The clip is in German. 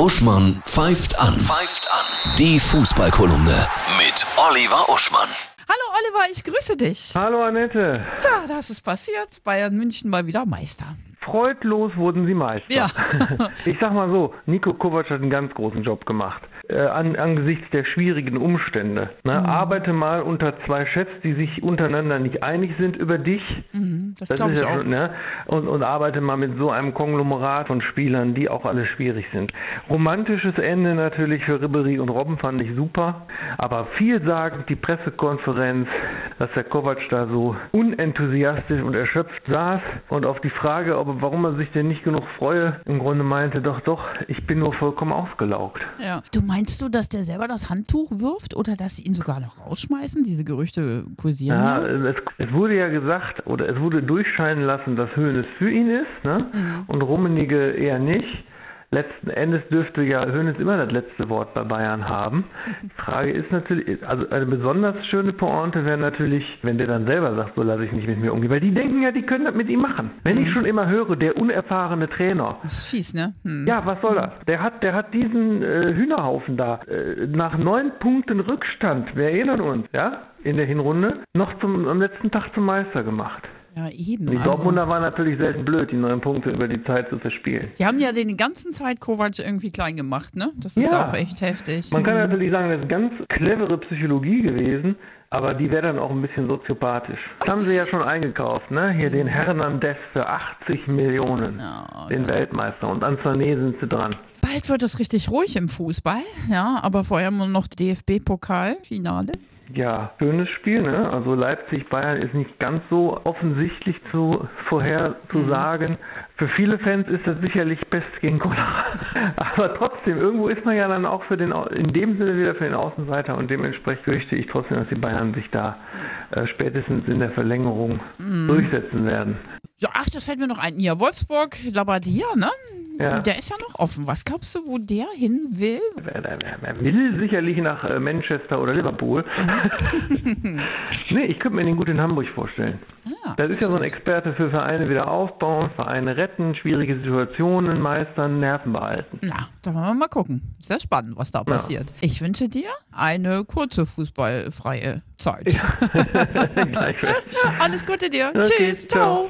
Uschmann pfeift an. Pfeift an. Die Fußballkolumne mit Oliver Uschmann. Hallo Oliver, ich grüße dich. Hallo Annette. So, das ist passiert. Bayern München mal wieder Meister. Freudlos wurden sie Meister. Ja. ich sag mal so, Nico Kovac hat einen ganz großen Job gemacht. Äh, an, angesichts der schwierigen Umstände. Ne? Mhm. Arbeite mal unter zwei Chefs, die sich untereinander nicht einig sind über dich. Mhm, das Das glaube ist ich ja auch. ne? und, und arbeite mal mit so einem Konglomerat von Spielern, die auch alle schwierig sind. Romantisches Ende natürlich für Ribery und Robben fand ich super, aber vielsagend die Pressekonferenz, dass der Kovac da so unenthusiastisch und erschöpft saß und auf die Frage, ob, warum er sich denn nicht genug freue, im Grunde meinte, doch, doch, ich bin nur vollkommen ausgelaugt. Ja. Du meinst du, dass der selber das Handtuch wirft oder dass sie ihn sogar noch rausschmeißen? Diese Gerüchte kursieren Ja, ja. es, es wurde ja gesagt oder es wurde durchscheinen lassen, dass Höhnes für ihn ist ne? Mhm. und Rummenigge eher nicht. Letzten Endes dürfte ja Höhnes immer das letzte Wort bei Bayern haben. Die Frage ist natürlich, also eine besonders schöne Pointe wäre natürlich, wenn der dann selber sagt, so lasse ich nicht mit mir umgehen. Weil die denken ja, die können das mit ihm machen. Wenn Mhm. ich schon immer höre, der unerfahrene Trainer, Das ist fies, ne? Hm. ja, was soll das? Der hat, der hat diesen äh, Hühnerhaufen da äh, nach neun Punkten Rückstand, wir erinnern uns, ja, in der Hinrunde, noch zum, am letzten Tag zum Meister gemacht. Ja, eben. Die Also, Dortmunder waren natürlich selten blöd, die neun Punkte über die Zeit zu verspielen. die haben ja den ganzen Zeit Kovac irgendwie klein gemacht, ne? Das ist Ja. auch echt heftig. Man kann Mhm. natürlich sagen, das ist ganz clevere Psychologie gewesen, aber die wäre dann auch ein bisschen soziopathisch. Das haben sie ja schon eingekauft, ne? Hier den Hernandez für 80 Millionen, Ja, den Gott. Weltmeister. Und an Sané sind sie dran. Bald wird es richtig ruhig im Fußball, ja, aber vorher nur noch DFB-Pokal-Finale. Ja, schönes Spiel, ne? Also Leipzig-Bayern ist nicht ganz so offensichtlich zu vorherzusagen. Für viele Fans ist das sicherlich Pest gegen Cholera. Aber trotzdem, irgendwo ist man ja dann auch für den in dem Sinne wieder für den Außenseiter und dementsprechend fürchte ich trotzdem, dass die Bayern sich da äh, spätestens in der Verlängerung durchsetzen werden. Ja, ach, das fällt mir noch ein. Ja, Wolfsburg, Labadia, ne? Ja. Der ist ja noch offen. Was glaubst du, wo der hin will? Wer will sicherlich nach äh, Manchester oder Liverpool. nee, ich könnte mir den gut in Hamburg vorstellen. Ah, Das ist ja so ein Experte für Vereine wieder aufbauen, Vereine retten, schwierige Situationen meistern, Nerven behalten. Na, da wollen wir mal gucken. Sehr spannend, was da passiert. Ich wünsche dir eine kurze fußballfreie Zeit. Gleichfalls. Alles Gute dir. Okay, Tschüss. ciao. ciao.